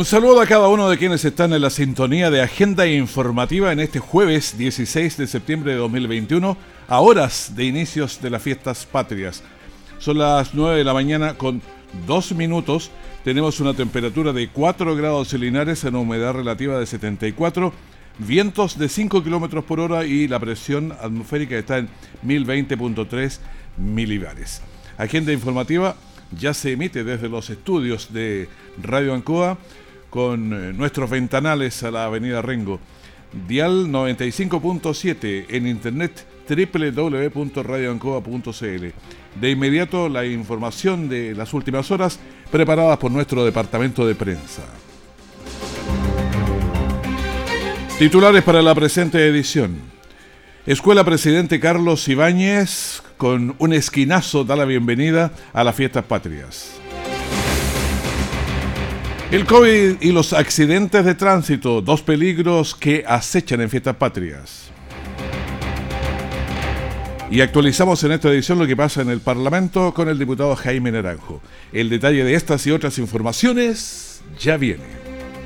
Un saludo a cada uno de quienes están en la sintonía de Agenda Informativa en este jueves 16 de septiembre de 2021, a horas de inicios de las fiestas patrias. Son las 9 de la mañana con 2 minutos. Tenemos una temperatura de 4 grados celinares en humedad relativa de 74, vientos de 5 kilómetros por hora y la presión atmosférica está en 1020.3 milibares. Agenda informativa ya se emite desde los estudios de Radio Ancoa con eh, nuestros ventanales a la Avenida Rengo. Dial 95.7 en internet www.radioancoa.cl. De inmediato la información de las últimas horas preparadas por nuestro departamento de prensa. Titulares para la presente edición. Escuela Presidente Carlos Ibáñez con un esquinazo da la bienvenida a las fiestas patrias. El COVID y los accidentes de tránsito, dos peligros que acechan en fiestas patrias. Y actualizamos en esta edición lo que pasa en el Parlamento con el diputado Jaime Naranjo. El detalle de estas y otras informaciones ya viene.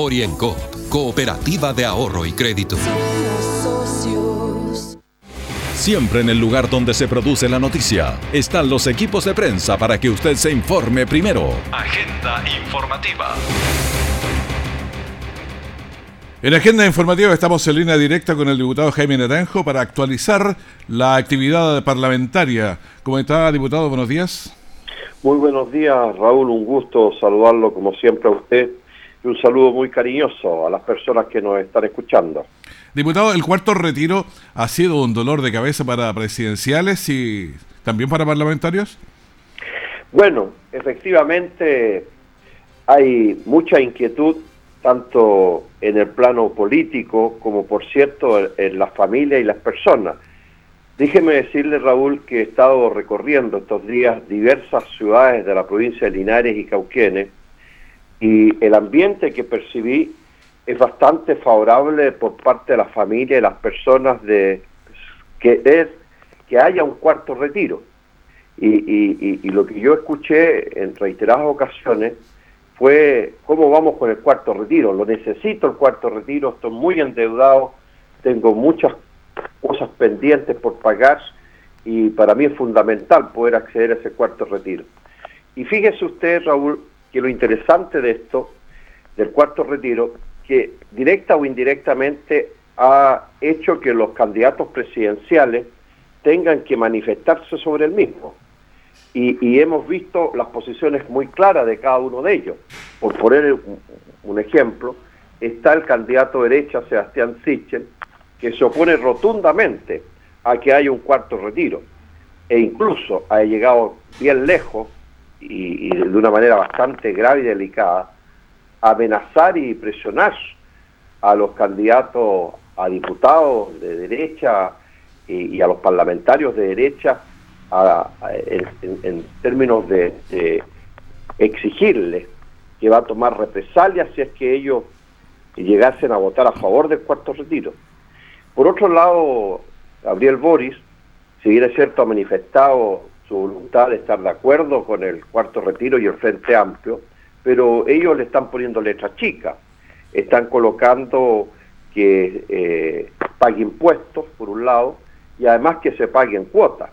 Orienco Cooperativa de Ahorro y Crédito. Siempre en el lugar donde se produce la noticia están los equipos de prensa para que usted se informe primero. Agenda informativa. En Agenda Informativa estamos en línea directa con el diputado Jaime Naranjo para actualizar la actividad parlamentaria. ¿Cómo está, diputado? Buenos días. Muy buenos días, Raúl. Un gusto saludarlo como siempre a usted y un saludo muy cariñoso a las personas que nos están escuchando. Diputado, el cuarto retiro ha sido un dolor de cabeza para presidenciales y también para parlamentarios. Bueno, efectivamente hay mucha inquietud tanto en el plano político como por cierto en la familia y las personas. Déjeme decirle, Raúl, que he estado recorriendo estos días diversas ciudades de la provincia de Linares y Cauquenes y el ambiente que percibí es bastante favorable por parte de la familia y las personas de que que haya un cuarto retiro. Y, lo que yo escuché en reiteradas ocasiones fue cómo vamos con el cuarto retiro. Lo necesito el cuarto retiro, estoy muy endeudado, tengo muchas cosas pendientes por pagar y para mí es fundamental poder acceder a ese cuarto retiro. Y fíjese usted, Raúl, que lo interesante de esto, del cuarto retiro, que directa o indirectamente ha hecho que los candidatos presidenciales tengan que manifestarse sobre el mismo. Y, hemos visto las posiciones muy claras de cada uno de ellos. Por poner un, ejemplo, está el candidato derecha, Sebastián Sichel, que se opone rotundamente a que haya un cuarto retiro. E incluso ha llegado bien lejos y, de una manera bastante grave y delicada, amenazar y presionar a los candidatos a diputados de derecha y, a los parlamentarios de derecha en, términos de, de exigirles que va a tomar represalias si es que ellos llegasen a votar a favor del cuarto retiro. Por otro lado, Gabriel Boris, si bien es cierto, ha manifestado su voluntad de estar de acuerdo con el cuarto retiro y el Frente Amplio, pero ellos le están poniendo letra chica, están colocando que eh, pague impuestos, por un lado, y además que se paguen cuotas.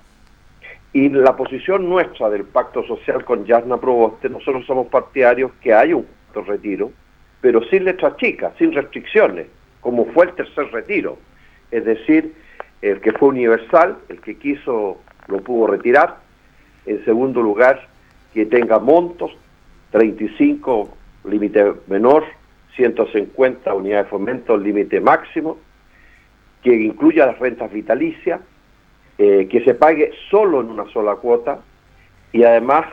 Y la posición nuestra del pacto social con Yasna Proboste, nosotros somos partidarios que haya un cuarto retiro, pero sin letras chicas, sin restricciones, como fue el tercer retiro, es decir, el que fue universal, el que quiso lo pudo retirar. En segundo lugar, que tenga montos, 35 límite menor, 150 unidades de fomento, límite máximo, que incluya las rentas vitalicias, eh, que se pague solo en una sola cuota y además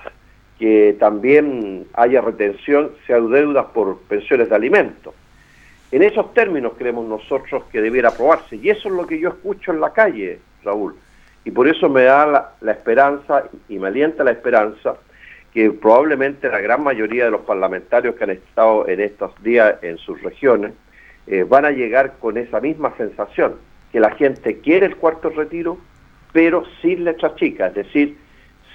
que también haya retención, sea deudas por pensiones de alimentos. En esos términos creemos nosotros que debiera aprobarse y eso es lo que yo escucho en la calle, Raúl. Y por eso me da la esperanza y me alienta la esperanza que probablemente la gran mayoría de los parlamentarios que han estado en estos días en sus regiones eh, van a llegar con esa misma sensación, que la gente quiere el cuarto retiro, pero sin letras chicas, es decir,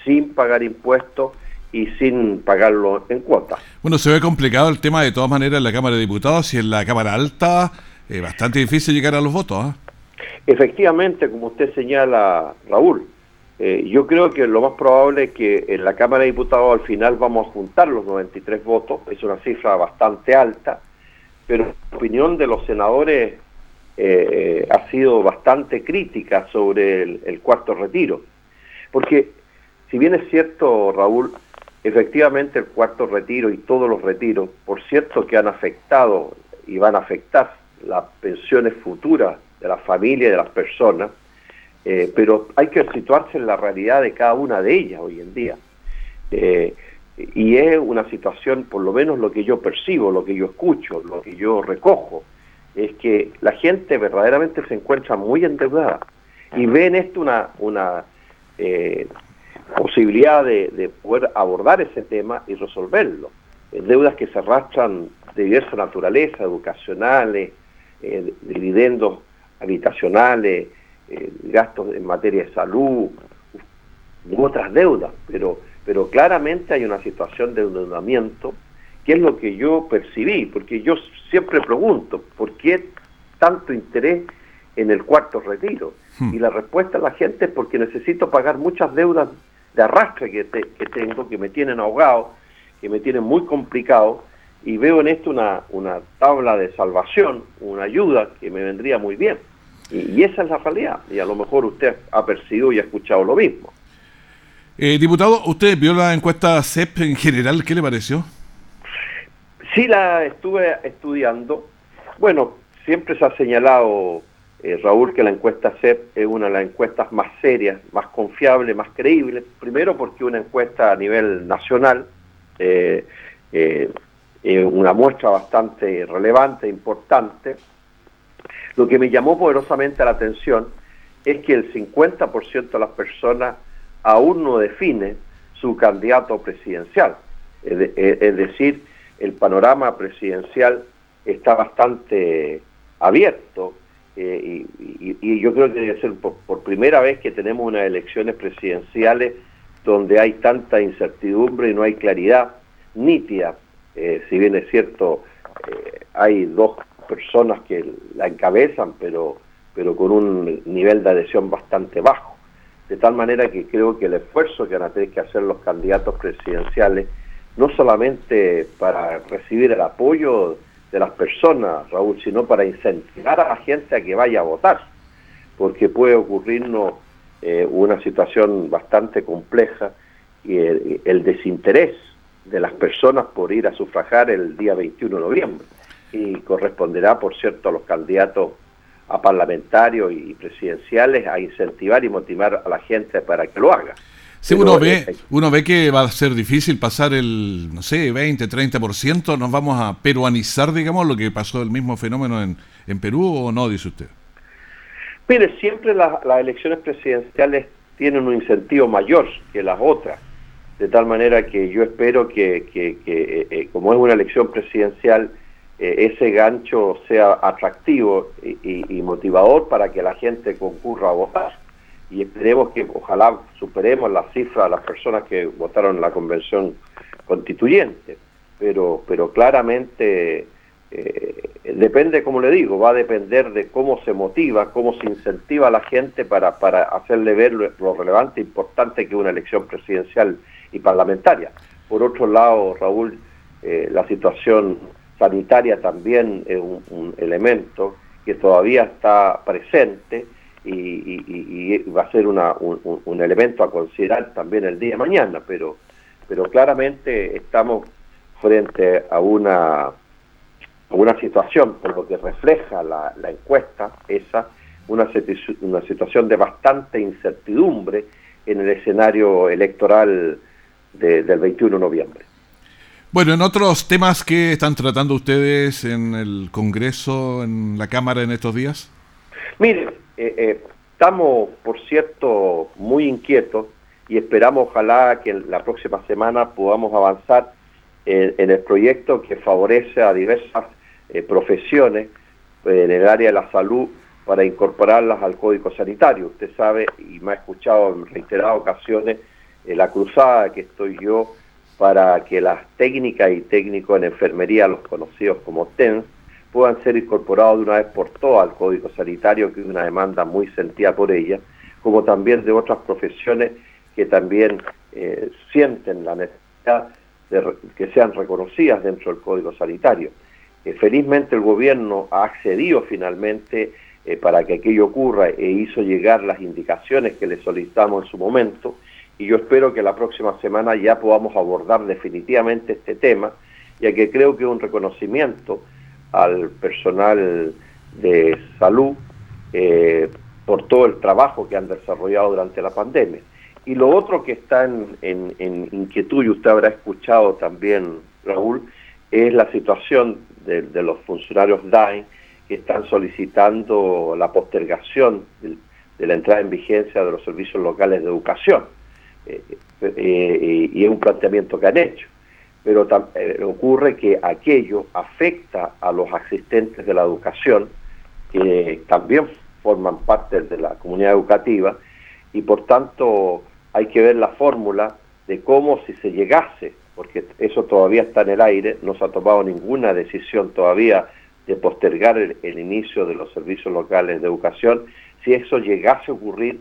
sin pagar impuestos y sin pagarlo en cuotas. Bueno, se ve complicado el tema de todas maneras en la Cámara de Diputados y en la Cámara Alta, es bastante difícil llegar a los votos. ¿ah? Efectivamente, como usted señala, Raúl, eh, yo creo que lo más probable es que en la Cámara de Diputados al final vamos a juntar los 93 votos, es una cifra bastante alta, pero la opinión de los senadores eh, ha sido bastante crítica sobre el, cuarto retiro. Porque si bien es cierto, Raúl, efectivamente el cuarto retiro y todos los retiros, por cierto que han afectado y van a afectar las pensiones futuras de la familia de las personas, eh, pero hay que situarse en la realidad de cada una de ellas hoy en día. Eh, y es una situación, por lo menos lo que yo percibo, lo que yo escucho, lo que yo recojo, es que la gente verdaderamente se encuentra muy endeudada y ve en esto una, una eh, posibilidad de, poder abordar ese tema y resolverlo. deudas que se arrastran de diversa naturaleza, educacionales, dividendos habitacionales, eh, gastos en materia de salud, u otras deudas, pero, pero claramente hay una situación de endeudamiento que es lo que yo percibí, porque yo siempre pregunto, ¿por qué tanto interés en el cuarto retiro? Hmm. Y la respuesta de la gente es porque necesito pagar muchas deudas de arrastre que, que tengo, que me tienen ahogado, que me tienen muy complicado, y veo en esto una, una tabla de salvación, una ayuda que me vendría muy bien. Y, esa es la realidad. Y a lo mejor usted ha percibido y ha escuchado lo mismo. Eh, diputado, ¿usted vio la encuesta CEP en general? ¿Qué le pareció? Sí, la estuve estudiando. Bueno, siempre se ha señalado, eh, Raúl, que la encuesta CEP es una de las encuestas más serias, más confiables, más creíbles. Primero porque una encuesta a nivel nacional, eh, eh una muestra bastante relevante, importante lo que me llamó poderosamente la atención es que el 50% de las personas aún no define su candidato presidencial. Es, decir, el panorama presidencial está bastante abierto eh, y, yo creo que debe ser por, primera vez que tenemos unas elecciones presidenciales donde hay tanta incertidumbre y no hay claridad nítida. Eh, si bien es cierto, eh, hay dos personas que la encabezan, pero, pero con un nivel de adhesión bastante bajo. De tal manera que creo que el esfuerzo que van a tener que hacer los candidatos presidenciales, no solamente para recibir el apoyo de las personas, Raúl, sino para incentivar a la gente a que vaya a votar, porque puede ocurrirnos eh, una situación bastante compleja y el desinterés de las personas por ir a sufragar el día 21 de noviembre y corresponderá, por cierto, a los candidatos a parlamentarios y presidenciales a incentivar y motivar a la gente para que lo haga. Si uno ve, uno ve que va a ser difícil pasar el, no sé, 20, 30%, nos vamos a peruanizar, digamos, lo que pasó el mismo fenómeno en, en Perú o no, dice usted. Mire, siempre las elecciones presidenciales tienen un incentivo mayor que las otras, de tal manera que yo espero que, que eh, como es una elección presidencial, eh, ese gancho sea atractivo y, motivador para que la gente concurra a votar. Y esperemos que ojalá superemos la cifra de las personas que votaron en la convención constituyente. Pero, pero claramente eh, depende, como le digo, va a depender de cómo se motiva, cómo se incentiva a la gente para, para hacerle ver lo, relevante e importante que es una elección presidencial y parlamentaria. Por otro lado, Raúl, eh, la situación sanitaria también es un, elemento que todavía está presente y, va a ser una, un, elemento a considerar también el día de mañana, pero, pero claramente estamos frente a una, una situación, por lo que refleja la, encuesta, esa, una, una situación de bastante incertidumbre en el escenario electoral del 21 de noviembre. Bueno, en otros temas que están tratando ustedes en el Congreso, en la Cámara en estos días. Mire, eh, eh, estamos, por cierto, muy inquietos y esperamos ojalá que la próxima semana podamos avanzar en, el proyecto que favorece a diversas eh, profesiones en el área de la salud para incorporarlas al código sanitario. Usted sabe y me ha escuchado en reiteradas ocasiones la cruzada que estoy yo para que las técnicas y técnicos en enfermería, los conocidos como TENS, puedan ser incorporados de una vez por todas al Código Sanitario, que es una demanda muy sentida por ella, como también de otras profesiones que también eh, sienten la necesidad de que sean reconocidas dentro del Código Sanitario. Eh, felizmente el gobierno ha accedido finalmente eh, para que aquello ocurra e hizo llegar las indicaciones que le solicitamos en su momento y yo espero que la próxima semana ya podamos abordar definitivamente este tema, ya que creo que es un reconocimiento al personal de salud eh, por todo el trabajo que han desarrollado durante la pandemia. Y lo otro que está en, inquietud, y usted habrá escuchado también, Raúl, es la situación de, los funcionarios DAIN que están solicitando la postergación de la entrada en vigencia de los servicios locales de educación y es un planteamiento que han hecho. Pero eh, ocurre que aquello afecta a los asistentes de la educación, que también forman parte de la comunidad educativa, y por tanto hay que ver la fórmula de cómo si se llegase, porque eso todavía está en el aire, no se ha tomado ninguna decisión todavía de postergar el inicio de los servicios locales de educación, si eso llegase a ocurrir,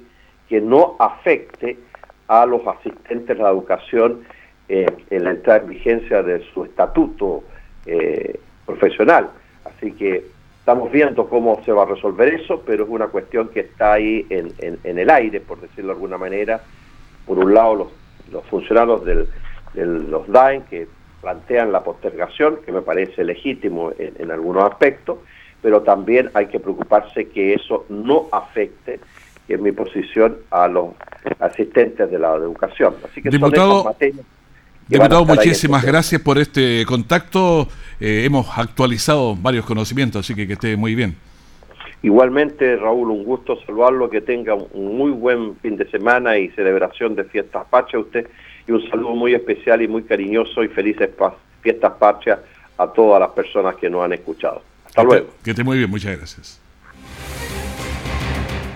que no afecte a los asistentes de la educación eh, en la entrada en vigencia de su estatuto eh, profesional. Así que estamos viendo cómo se va a resolver eso, pero es una cuestión que está ahí en, en, el aire, por decirlo de alguna manera. Por un lado, los, los funcionarios del, los DAEN que plantean la postergación, que me parece legítimo en, en algunos aspectos, pero también hay que preocuparse que eso no afecte en mi posición a los asistentes de la educación. Así que diputado, diputado muchísimas gracias por este contacto. Eh, hemos actualizado varios conocimientos, así que que esté muy bien. Igualmente, Raúl, un gusto saludarlo, que tenga un muy buen fin de semana y celebración de fiestas patrias usted y un saludo muy especial y muy cariñoso y felices fiestas patrias a todas las personas que nos han escuchado. Hasta luego. que esté muy bien, muchas gracias.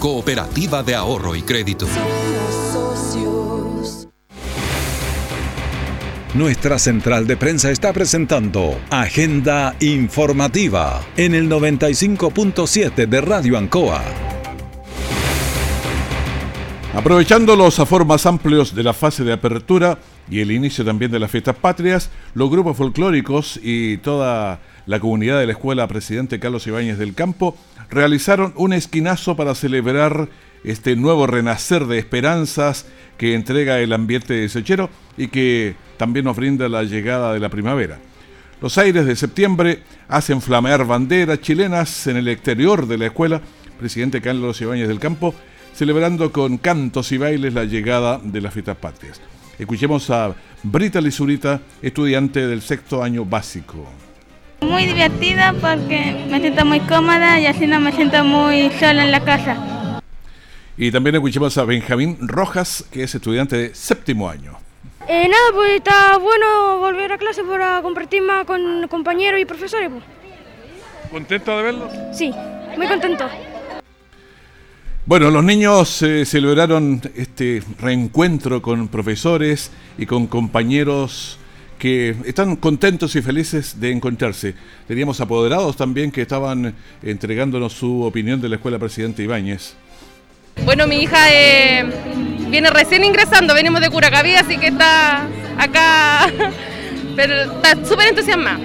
Cooperativa de Ahorro y Crédito. Nuestra central de prensa está presentando Agenda Informativa en el 95.7 de Radio Ancoa. Aprovechando los aforos amplios de la fase de apertura y el inicio también de las fiestas patrias, los grupos folclóricos y toda la comunidad de la Escuela Presidente Carlos Ibáñez del Campo realizaron un esquinazo para celebrar este nuevo renacer de esperanzas que entrega el ambiente de Sechero y que también nos brinda la llegada de la primavera. Los aires de septiembre hacen flamear banderas chilenas en el exterior de la escuela, presidente Carlos Ibáñez del Campo, celebrando con cantos y bailes la llegada de las fiestas patrias. Escuchemos a Brita Lizurita, estudiante del sexto año básico. Muy divertida porque me siento muy cómoda y así no me siento muy sola en la casa. Y también escuchamos a Benjamín Rojas, que es estudiante de séptimo año. Eh, nada, pues está bueno volver a clase para compartir más con compañeros y profesores. Pues. ¿Contento de verlo? Sí, muy contento. Bueno, los niños eh, celebraron este reencuentro con profesores y con compañeros que están contentos y felices de encontrarse. Teníamos apoderados también que estaban entregándonos su opinión de la Escuela Presidente Ibáñez. Bueno, mi hija eh, viene recién ingresando, venimos de Curacaví, así que está acá, pero está súper entusiasmada.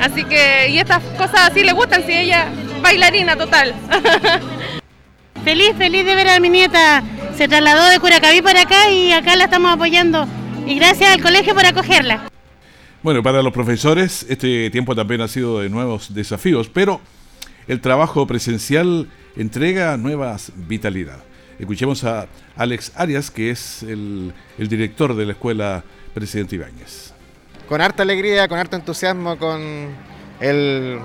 Así que, y estas cosas así le gustan, si ella bailarina total. Feliz, feliz de ver a mi nieta. Se trasladó de Curacaví para acá y acá la estamos apoyando. Y gracias al colegio por acogerla. Bueno, para los profesores este tiempo también ha sido de nuevos desafíos, pero el trabajo presencial entrega nuevas vitalidad. Escuchemos a Alex Arias, que es el, director de la Escuela Presidente Ibáñez. Con harta alegría, con harto entusiasmo, con el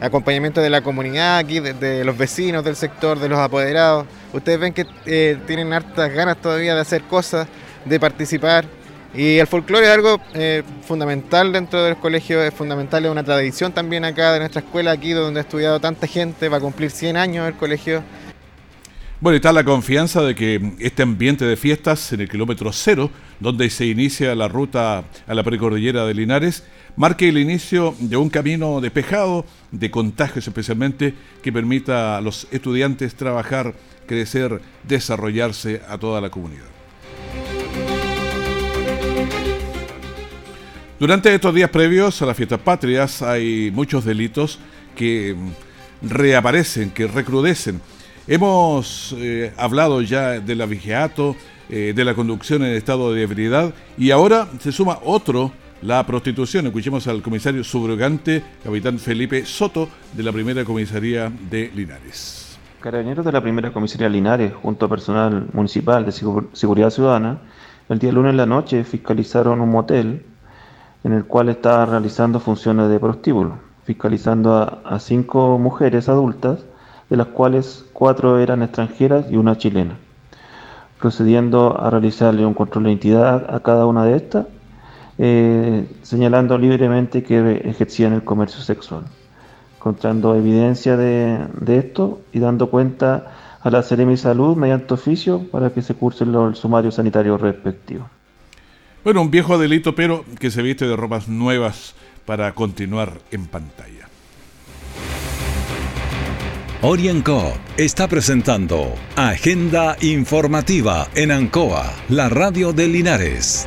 acompañamiento de la comunidad aquí, de, los vecinos del sector, de los apoderados. Ustedes ven que eh, tienen hartas ganas todavía de hacer cosas, de participar. Y el folclore es algo eh, fundamental dentro del colegio, es fundamental, es una tradición también acá de nuestra escuela, aquí donde ha estudiado tanta gente, va a cumplir 100 años el colegio. Bueno, está la confianza de que este ambiente de fiestas en el kilómetro cero, donde se inicia la ruta a la precordillera de Linares, marque el inicio de un camino despejado de contagios especialmente que permita a los estudiantes trabajar, crecer, desarrollarse a toda la comunidad. Durante estos días previos a las fiestas patrias hay muchos delitos que reaparecen, que recrudecen. Hemos eh, hablado ya del avigeato, eh, de la conducción en estado de ebriedad y ahora se suma otro la prostitución. Escuchemos al comisario subrogante, capitán Felipe Soto, de la primera comisaría de Linares. Carabineros de la primera comisaría Linares, junto a personal municipal de seguridad ciudadana, el día lunes en la noche fiscalizaron un motel en el cual estaba realizando funciones de prostíbulo, fiscalizando a, cinco mujeres adultas, de las cuales cuatro eran extranjeras y una chilena, procediendo a realizarle un control de identidad a cada una de estas eh, señalando libremente que ejercían el comercio sexual, encontrando evidencia de, esto y dando cuenta a la Seremi Salud mediante oficio para que se curse el sumario sanitario respectivo. Bueno, un viejo delito, pero que se viste de ropas nuevas para continuar en pantalla. Orienco está presentando Agenda Informativa en Ancoa, la radio de Linares.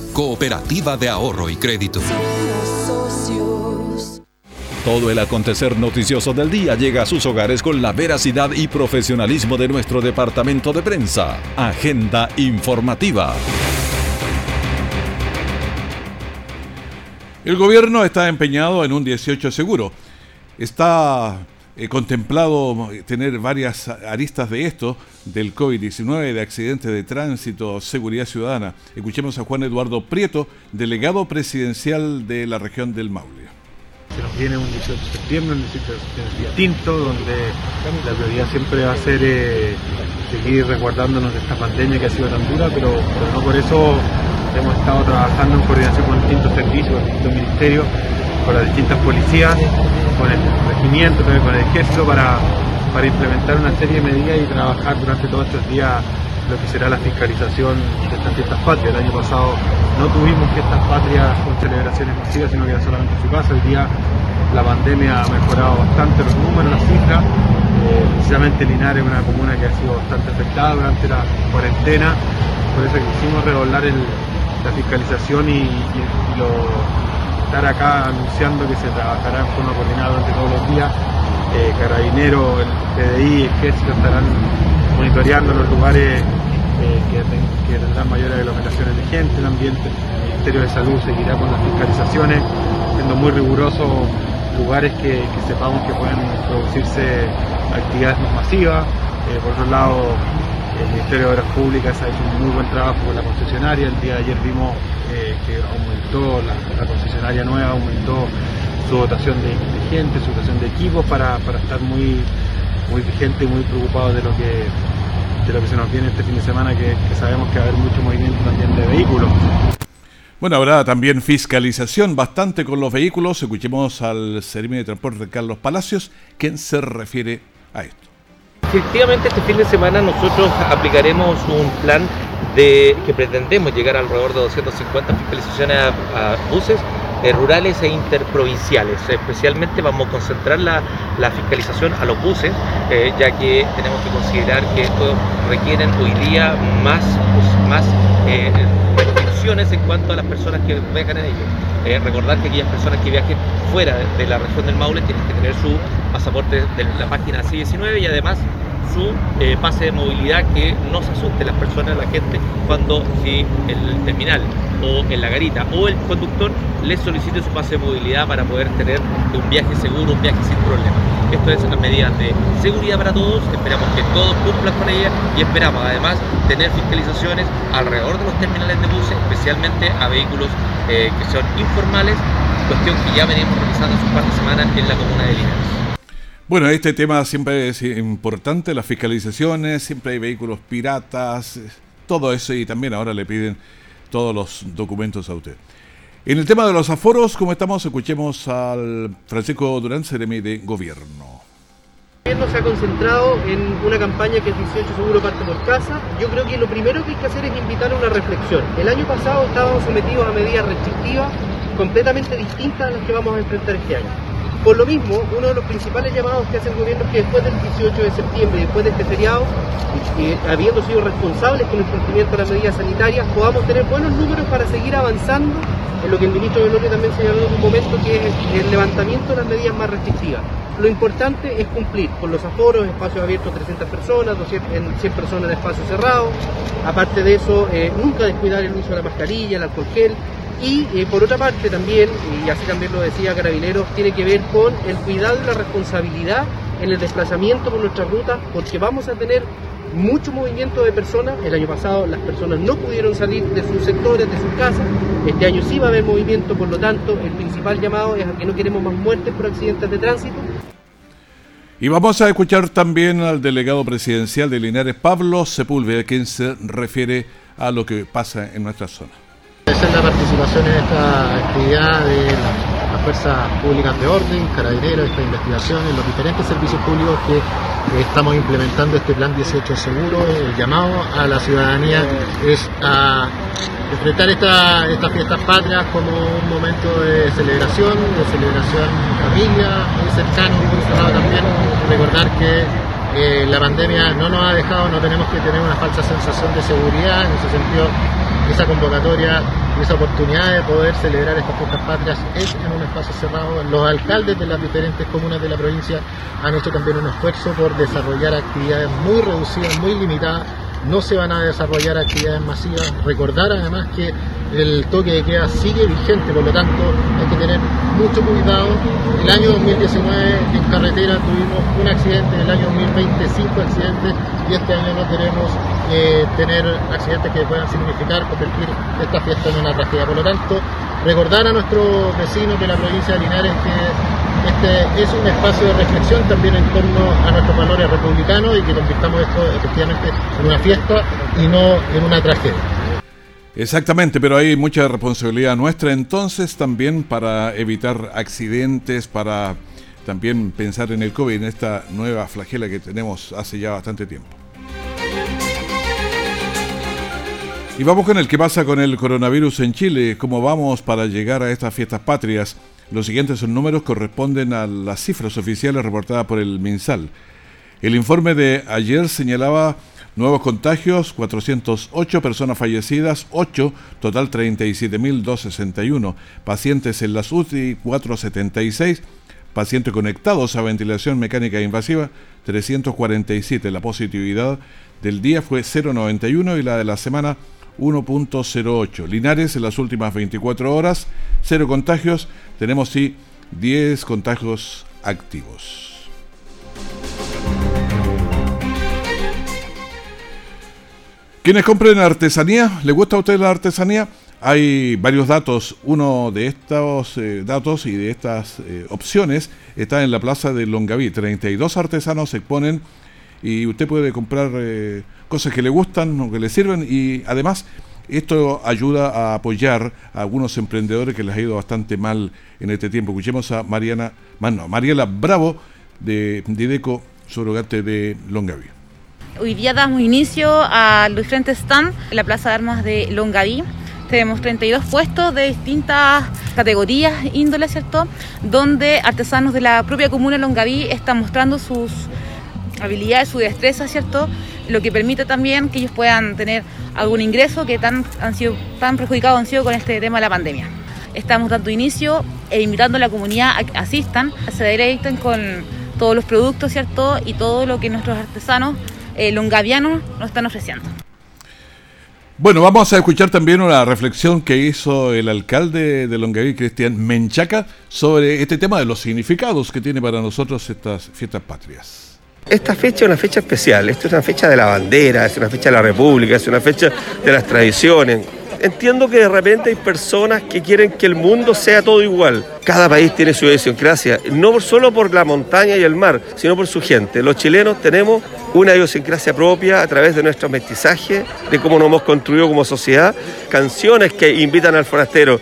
Cooperativa de Ahorro y Crédito. Todo el acontecer noticioso del día llega a sus hogares con la veracidad y profesionalismo de nuestro departamento de prensa. Agenda informativa. El gobierno está empeñado en un 18 seguro. Está He contemplado tener varias aristas de esto, del COVID-19, de accidentes de tránsito, seguridad ciudadana. Escuchemos a Juan Eduardo Prieto, delegado presidencial de la región del Maule. Se nos viene un 18 de septiembre, un 18 de septiembre distinto, donde la prioridad siempre va a ser eh, seguir resguardándonos de esta pandemia que ha sido tan dura, pero, pero no por eso hemos estado trabajando en coordinación con distintos servicios, con distintos ministerios, con las distintas policías, con el regimiento, también con el ejército para, implementar una serie de medidas y trabajar durante todos estos días lo que será la fiscalización de estas patrias. El año pasado no tuvimos fiestas patrias con celebraciones masivas, sino que era solamente en su casa. Hoy día la pandemia ha mejorado bastante los números, las cifras. Eh, precisamente Linares es una comuna que ha sido bastante afectada durante la cuarentena, por eso quisimos redoblar la fiscalización y lo estar acá anunciando que se trabajará en forma coordinada durante todos los días. Eh, Carabineros, el PDI, Ejército estarán monitoreando los lugares eh, que, tendrán mayores aglomeraciones de gente, el ambiente Ministerio de Salud seguirá con las fiscalizaciones, siendo muy riguroso lugares que, sepamos que pueden producirse actividades más masivas. Eh, por otro lado, el Ministerio de Obras Públicas ha hecho un muy buen trabajo con la concesionaria. El día de ayer vimos eh, que aumentó la, concesionaria nueva, aumentó su dotación de, gente, su dotación de equipos para, estar muy, muy vigente y muy preocupado de lo que de lo que se nos viene este fin de semana, que, sabemos que va a haber mucho movimiento también de vehículos. Bueno, habrá también fiscalización bastante con los vehículos. Escuchemos al Servicio de Transporte Carlos Palacios, quien se refiere a esto. Efectivamente, este fin de semana nosotros aplicaremos un plan de que pretendemos llegar alrededor de 250 fiscalizaciones a, buses eh, rurales e interprovinciales. Especialmente vamos a concentrar la, fiscalización a los buses, eh, ya que tenemos que considerar que estos requieren hoy día más, pues, más eh, en cuanto a las personas que viajan en ellos. Recordar que aquellas personas que viajen fuera de la región del Maule tienen que tener su pasaporte de la página C19 y además su eh, pase de movilidad que no se asuste las personas, la gente, cuando si el terminal o en la garita o el conductor les solicite su pase de movilidad para poder tener un viaje seguro, un viaje sin problema. Esto es una medida de seguridad para todos, esperamos que todos cumplan con ella y esperamos además tener fiscalizaciones alrededor de los terminales de buses, especialmente a vehículos eh, que son informales, cuestión que ya venimos realizando hace un par de semanas en la comuna de Linares. Bueno, este tema siempre es importante, las fiscalizaciones, siempre hay vehículos piratas, todo eso y también ahora le piden todos los documentos a usted. En el tema de los aforos, como estamos, escuchemos al Francisco Durán, Ceremi de Gobierno. El gobierno se ha concentrado en una campaña que es 18 seguro parte por casa. Yo creo que lo primero que hay que hacer es invitar a una reflexión. El año pasado estábamos sometidos a medidas restrictivas completamente distintas a las que vamos a enfrentar este año. Por lo mismo, uno de los principales llamados que hace el gobierno es que después del 18 de septiembre después de este feriado, habiendo sido responsables con el cumplimiento de las medidas sanitarias, podamos tener buenos números para seguir avanzando en lo que el ministro Velorio también señaló en un momento, que es el levantamiento de las medidas más restrictivas. Lo importante es cumplir con los aforos, espacios abiertos 300 personas, 100 personas en espacios cerrados. Aparte de eso, eh, nunca descuidar el uso de la mascarilla, el alcohol gel y eh, por otra parte también, y así también lo decía Carabineros, tiene que ver con el cuidado y la responsabilidad en el desplazamiento por nuestras rutas, porque vamos a tener mucho movimiento de personas. El año pasado las personas no pudieron salir de sus sectores, de sus casas. Este año sí va a haber movimiento, por lo tanto, el principal llamado es a que no queremos más muertes por accidentes de tránsito. Y vamos a escuchar también al delegado presidencial de Linares, Pablo Sepúlveda, quien se refiere a lo que pasa en nuestra zona. Es la participación en esta actividad de las fuerzas públicas de orden, carabineros, esta investigación, en los diferentes servicios públicos que estamos implementando este plan 18 seguro. El llamado a la ciudadanía es a enfrentar esta, estas fiestas patrias como un momento de celebración, de celebración familia, muy cercano, muy cerrado también. Recordar que eh, la pandemia no nos ha dejado, no tenemos que tener una falsa sensación de seguridad, en ese sentido esa convocatoria y esa oportunidad de poder celebrar estas fiestas patrias es en un espacio cerrado. Los alcaldes de las diferentes comunas de la provincia han hecho también un esfuerzo por desarrollar actividades muy reducidas, muy limitadas. No se van a desarrollar actividades masivas. Recordar además que el toque de queda sigue vigente, por lo tanto hay que tener mucho cuidado. El año 2019 en carretera tuvimos un accidente, el año 2020 cinco accidentes y este año no queremos eh, tener accidentes que puedan significar convertir esta fiesta en una tragedia. Por lo tanto, recordar a nuestros vecinos de la provincia de Linares que este es un espacio de reflexión también en torno a nuestros valores republicanos y que convirtamos esto efectivamente en una fiesta y no en una tragedia. Exactamente, pero hay mucha responsabilidad nuestra entonces también para evitar accidentes, para también pensar en el COVID, en esta nueva flagela que tenemos hace ya bastante tiempo. Y vamos con el que pasa con el coronavirus en Chile, cómo vamos para llegar a estas fiestas patrias. Los siguientes son números corresponden a las cifras oficiales reportadas por el MinSal. El informe de ayer señalaba Nuevos contagios, 408 personas fallecidas, 8, total 37.261. Pacientes en las UCI, 476. Pacientes conectados a ventilación mecánica invasiva, 347. La positividad del día fue 0,91 y la de la semana 1.08. Linares en las últimas 24 horas, cero contagios. Tenemos sí 10 contagios activos. Quienes compren artesanía, ¿le gusta a usted la artesanía? Hay varios datos. Uno de estos eh, datos y de estas eh, opciones está en la plaza de Longaví. 32 artesanos se exponen y usted puede comprar eh, cosas que le gustan o que le sirven y además esto ayuda a apoyar a algunos emprendedores que les ha ido bastante mal en este tiempo. Escuchemos a Mariana, no, Mariela Bravo de Dideco, surrogate de Longaví. Hoy día damos inicio a los diferentes stands en la Plaza de Armas de Longaví. Tenemos 32 puestos de distintas categorías, índoles, ¿cierto? Donde artesanos de la propia comuna Longaví están mostrando sus habilidades, su destreza, ¿cierto? Lo que permite también que ellos puedan tener algún ingreso que tan, han sido, tan perjudicados han sido con este tema de la pandemia. Estamos dando inicio e invitando a la comunidad a que asistan, se deleiten con todos los productos, ¿cierto? Y todo lo que nuestros artesanos eh, longavianos nos están ofreciendo. Bueno, vamos a escuchar también una reflexión que hizo el alcalde de Longaví, Cristian Menchaca, sobre este tema de los significados que tiene para nosotros estas fiestas patrias. Esta fecha es una fecha especial, esta es una fecha de la bandera, es una fecha de la República, es una fecha de las tradiciones. Entiendo que de repente hay personas que quieren que el mundo sea todo igual. Cada país tiene su idiosincrasia, no solo por la montaña y el mar, sino por su gente. Los chilenos tenemos una idiosincrasia propia a través de nuestro mestizaje, de cómo nos hemos construido como sociedad, canciones que invitan al forastero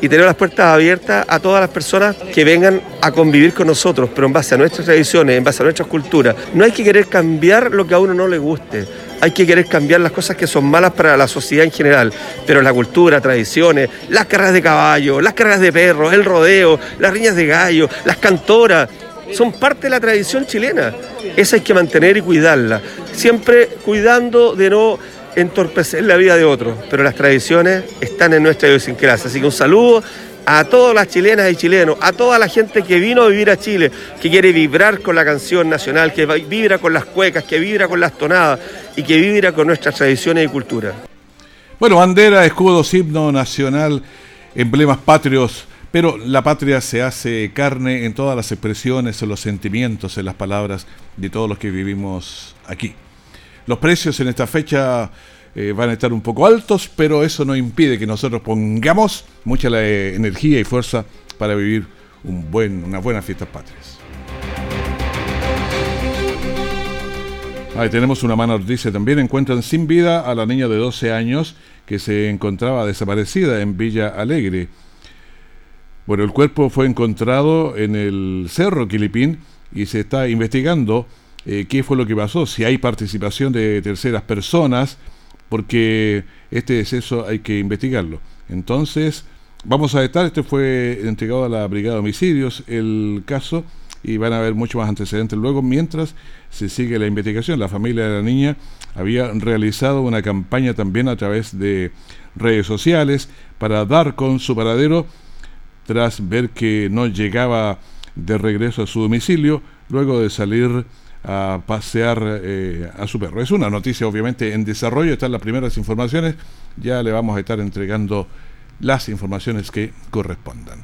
y tener las puertas abiertas a todas las personas que vengan a convivir con nosotros, pero en base a nuestras tradiciones, en base a nuestras culturas. No hay que querer cambiar lo que a uno no le guste. Hay que querer cambiar las cosas que son malas para la sociedad en general, pero la cultura, tradiciones, las carreras de caballo, las carreras de perros, el rodeo, las riñas de gallo, las cantoras, son parte de la tradición chilena. Esa hay que mantener y cuidarla, siempre cuidando de no entorpecer la vida de otros, pero las tradiciones están en nuestra idiosincrasia. Así que un saludo a todas las chilenas y chilenos, a toda la gente que vino a vivir a Chile, que quiere vibrar con la canción nacional, que vibra con las cuecas, que vibra con las tonadas y que vibra con nuestras tradiciones y cultura. Bueno, bandera, escudos, himno nacional, emblemas patrios, pero la patria se hace carne en todas las expresiones, en los sentimientos, en las palabras de todos los que vivimos aquí. Los precios en esta fecha eh, van a estar un poco altos, pero eso no impide que nosotros pongamos mucha eh, energía y fuerza para vivir un buen, unas buenas fiestas patrias. Ahí tenemos una mala noticia también. Encuentran sin vida a la niña de 12 años que se encontraba desaparecida en Villa Alegre. Bueno, el cuerpo fue encontrado en el Cerro Quilipín y se está investigando eh, qué fue lo que pasó, si hay participación de terceras personas, porque este deceso hay que investigarlo. Entonces, vamos a estar, este fue entregado a la Brigada de Homicidios, el caso, y van a haber muchos más antecedentes luego, mientras se sigue la investigación. La familia de la niña había realizado una campaña también a través de redes sociales para dar con su paradero tras ver que no llegaba de regreso a su domicilio luego de salir a pasear eh, a su perro. Es una noticia obviamente en desarrollo, están las primeras informaciones, ya le vamos a estar entregando las informaciones que correspondan.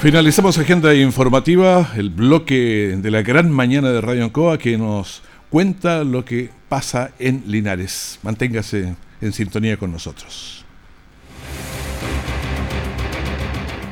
Finalizamos agenda informativa, el bloque de la gran mañana de Radio Ancoa que nos cuenta lo que pasa en Linares. Manténgase en sintonía con nosotros.